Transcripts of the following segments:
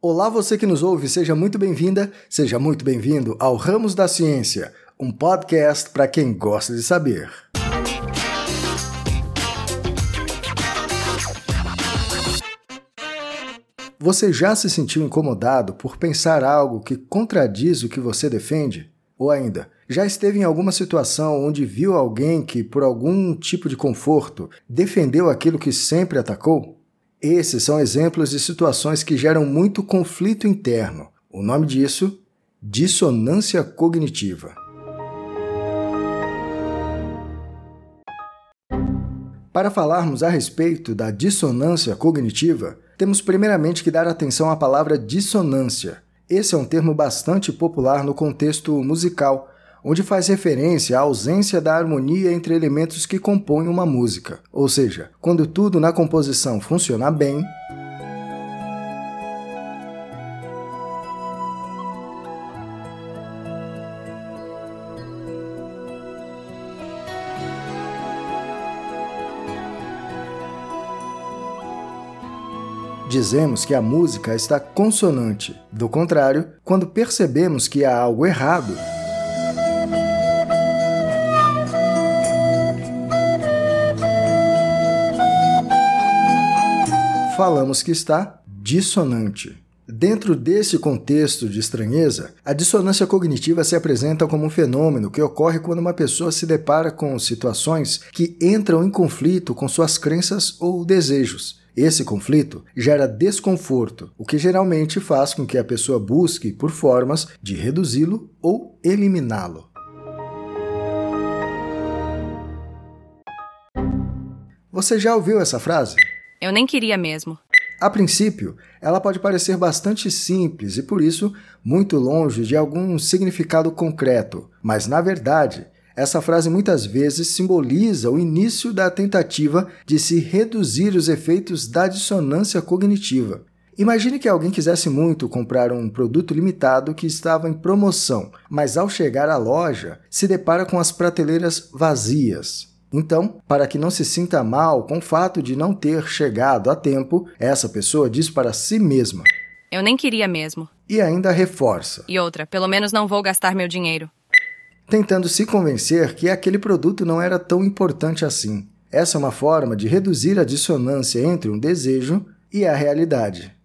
Olá, você que nos ouve, seja muito bem-vinda, seja muito bem-vindo ao Ramos da Ciência, um podcast para quem gosta de saber. Você já se sentiu incomodado por pensar algo que contradiz o que você defende? Ou ainda, já esteve em alguma situação onde viu alguém que, por algum tipo de conforto, defendeu aquilo que sempre atacou? Esses são exemplos de situações que geram muito conflito interno. O nome disso? Dissonância cognitiva. Para falarmos a respeito da dissonância cognitiva, temos primeiramente que dar atenção à palavra dissonância. Esse é um termo bastante popular no contexto musical, onde faz referência à ausência da harmonia entre elementos que compõem uma música. Ou seja, quando tudo na composição funciona bem, dizemos que a música está consonante. Do contrário, quando percebemos que há algo errado, falamos que está dissonante. Dentro desse contexto de estranheza, a dissonância cognitiva se apresenta como um fenômeno que ocorre quando uma pessoa se depara com situações que entram em conflito com suas crenças ou desejos. Esse conflito gera desconforto, o que geralmente faz com que a pessoa busque por formas de reduzi-lo ou eliminá-lo. Você já ouviu essa frase? Eu nem queria mesmo. A princípio, ela pode parecer bastante simples e, por isso, muito longe de algum significado concreto, mas, na verdade, essa frase muitas vezes simboliza o início da tentativa de se reduzir os efeitos da dissonância cognitiva. Imagine que alguém quisesse muito comprar um produto limitado que estava em promoção, mas ao chegar à loja se depara com as prateleiras vazias. Então, para que não se sinta mal com o fato de não ter chegado a tempo, essa pessoa diz para si mesma: Eu nem queria mesmo. E ainda reforça: E outra, pelo menos não vou gastar meu dinheiro. Tentando se convencer que aquele produto não era tão importante assim. Essa é uma forma de reduzir a dissonância entre um desejo e a realidade.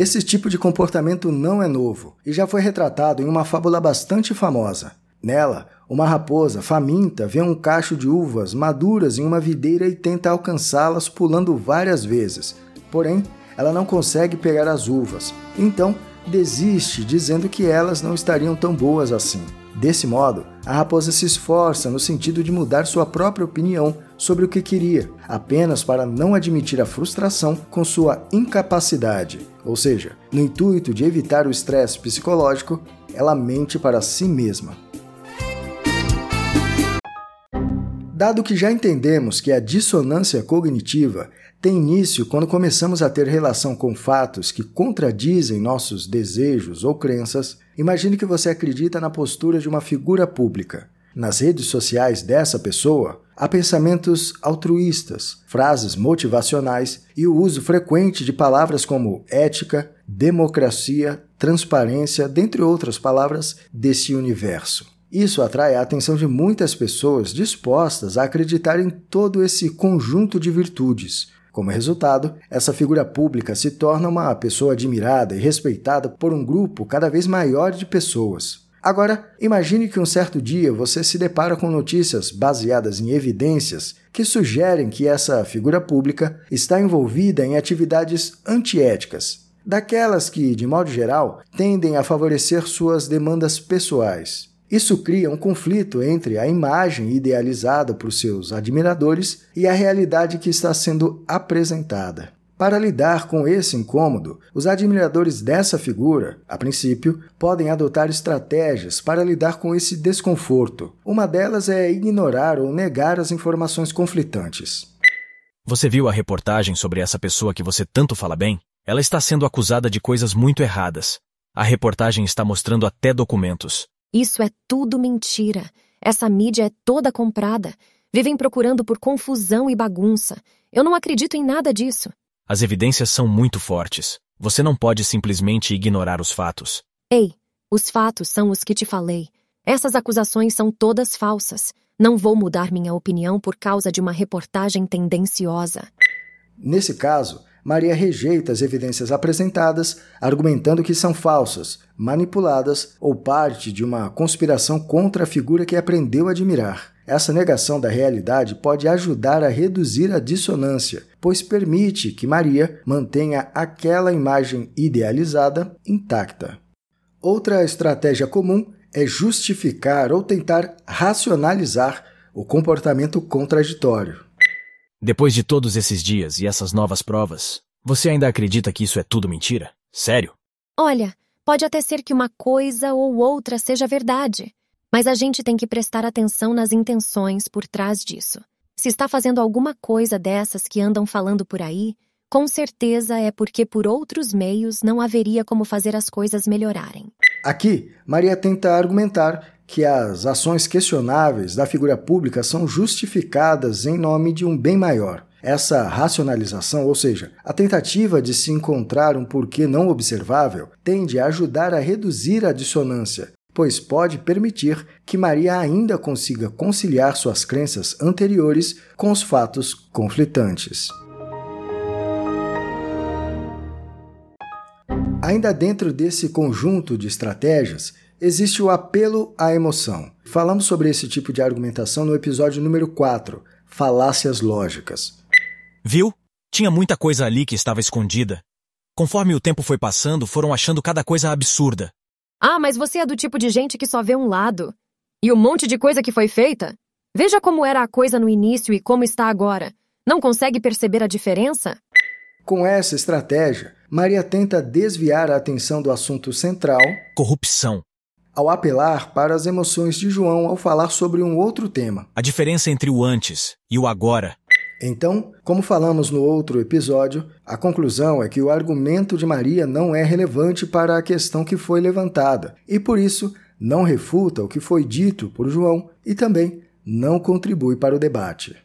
Esse tipo de comportamento não é novo e já foi retratado em uma fábula bastante famosa. Nela, uma raposa faminta vê um cacho de uvas maduras em uma videira e tenta alcançá-las pulando várias vezes. Porém, ela não consegue pegar as uvas. Então, desiste, dizendo que elas não estariam tão boas assim. Desse modo, a raposa se esforça no sentido de mudar sua própria opinião sobre o que queria, apenas para não admitir a frustração com sua incapacidade. Ou seja, no intuito de evitar o estresse psicológico, ela mente para si mesma. Dado que já entendemos que a dissonância cognitiva tem início quando começamos a ter relação com fatos que contradizem nossos desejos ou crenças, imagine que você acredita na postura de uma figura pública. Nas redes sociais dessa pessoa, há pensamentos altruístas, frases motivacionais e o uso frequente de palavras como ética, democracia, transparência, dentre outras palavras desse universo. Isso atrai a atenção de muitas pessoas dispostas a acreditar em todo esse conjunto de virtudes. Como resultado, essa figura pública se torna uma pessoa admirada e respeitada por um grupo cada vez maior de pessoas. Agora, imagine que um certo dia você se depara com notícias baseadas em evidências que sugerem que essa figura pública está envolvida em atividades antiéticas, daquelas que, de modo geral, tendem a favorecer suas demandas pessoais. Isso cria um conflito entre a imagem idealizada por seus admiradores e a realidade que está sendo apresentada. Para lidar com esse incômodo, os admiradores dessa figura, a princípio, podem adotar estratégias para lidar com esse desconforto. Uma delas é ignorar ou negar as informações conflitantes. Você viu a reportagem sobre essa pessoa que você tanto fala bem? Ela está sendo acusada de coisas muito erradas. A reportagem está mostrando até documentos. Isso é tudo mentira. Essa mídia é toda comprada. Vivem procurando por confusão e bagunça. Eu não acredito em nada disso. As evidências são muito fortes. Você não pode simplesmente ignorar os fatos. Ei, os fatos são os que te falei. Essas acusações são todas falsas. Não vou mudar minha opinião por causa de uma reportagem tendenciosa. Nesse caso, Maria rejeita as evidências apresentadas, argumentando que são falsas, manipuladas ou parte de uma conspiração contra a figura que aprendeu a admirar. Essa negação da realidade pode ajudar a reduzir a dissonância, pois permite que Maria mantenha aquela imagem idealizada intacta. Outra estratégia comum é justificar ou tentar racionalizar o comportamento contraditório. Depois de todos esses dias e essas novas provas, você ainda acredita que isso é tudo mentira? Sério? Olha, pode até ser que uma coisa ou outra seja verdade, mas a gente tem que prestar atenção nas intenções por trás disso. Se está fazendo alguma coisa dessas que andam falando por aí, com certeza é porque por outros meios não haveria como fazer as coisas melhorarem. Aqui, Maria tenta argumentar que as ações questionáveis da figura pública são justificadas em nome de um bem maior. Essa racionalização, ou seja, a tentativa de se encontrar um porquê não observável, tende a ajudar a reduzir a dissonância, pois pode permitir que Maria ainda consiga conciliar suas crenças anteriores com os fatos conflitantes. Ainda dentro desse conjunto de estratégias, existe o apelo à emoção. Falamos sobre esse tipo de argumentação no episódio número 4, Falácias Lógicas. Viu? Tinha muita coisa ali que estava escondida. Conforme o tempo foi passando, foram achando cada coisa absurda. Ah, mas você é do tipo de gente que só vê um lado. E o um monte de coisa que foi feita? Veja como era a coisa no início e como está agora. Não consegue perceber a diferença? Com essa estratégia, Maria tenta desviar a atenção do assunto central corrupção ao apelar para as emoções de João ao falar sobre um outro tema. A diferença entre o antes e o agora. Então, como falamos no outro episódio, a conclusão é que o argumento de Maria não é relevante para a questão que foi levantada e, por isso, não refuta o que foi dito por João e também não contribui para o debate.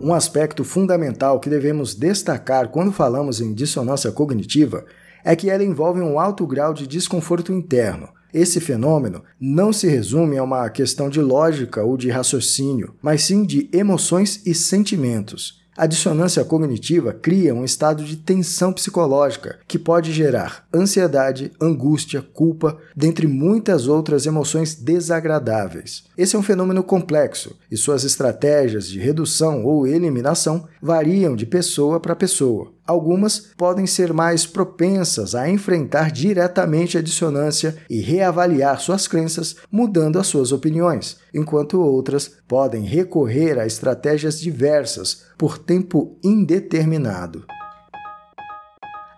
Um aspecto fundamental que devemos destacar quando falamos em dissonância cognitiva é que ela envolve um alto grau de desconforto interno. Esse fenômeno não se resume a uma questão de lógica ou de raciocínio, mas sim de emoções e sentimentos. A dissonância cognitiva cria um estado de tensão psicológica que pode gerar ansiedade, angústia, culpa, dentre muitas outras emoções desagradáveis. Esse é um fenômeno complexo e suas estratégias de redução ou eliminação variam de pessoa para pessoa. Algumas podem ser mais propensas a enfrentar diretamente a dissonância e reavaliar suas crenças, mudando as suas opiniões, enquanto outras podem recorrer a estratégias diversas por tempo indeterminado.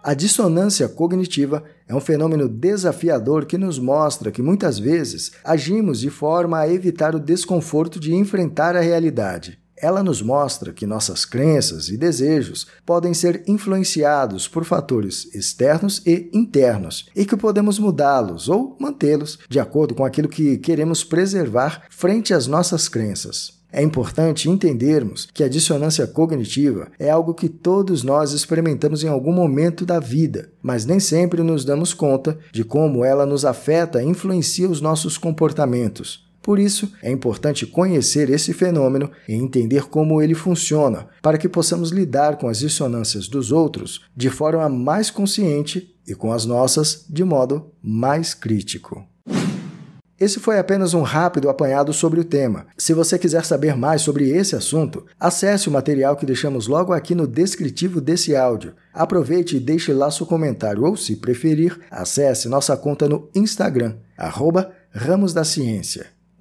A dissonância cognitiva é um fenômeno desafiador que nos mostra que muitas vezes agimos de forma a evitar o desconforto de enfrentar a realidade. Ela nos mostra que nossas crenças e desejos podem ser influenciados por fatores externos e internos e que podemos mudá-los ou mantê-los de acordo com aquilo que queremos preservar frente às nossas crenças. É importante entendermos que a dissonância cognitiva é algo que todos nós experimentamos em algum momento da vida, mas nem sempre nos damos conta de como ela nos afeta e influencia os nossos comportamentos. Por isso, é importante conhecer esse fenômeno e entender como ele funciona, para que possamos lidar com as dissonâncias dos outros de forma mais consciente e com as nossas de modo mais crítico. Esse foi apenas um rápido apanhado sobre o tema. Se você quiser saber mais sobre esse assunto, acesse o material que deixamos logo aqui no descritivo desse áudio. Aproveite e deixe lá seu comentário, ou, se preferir, acesse nossa conta no Instagram, arroba Ramos da Ciência.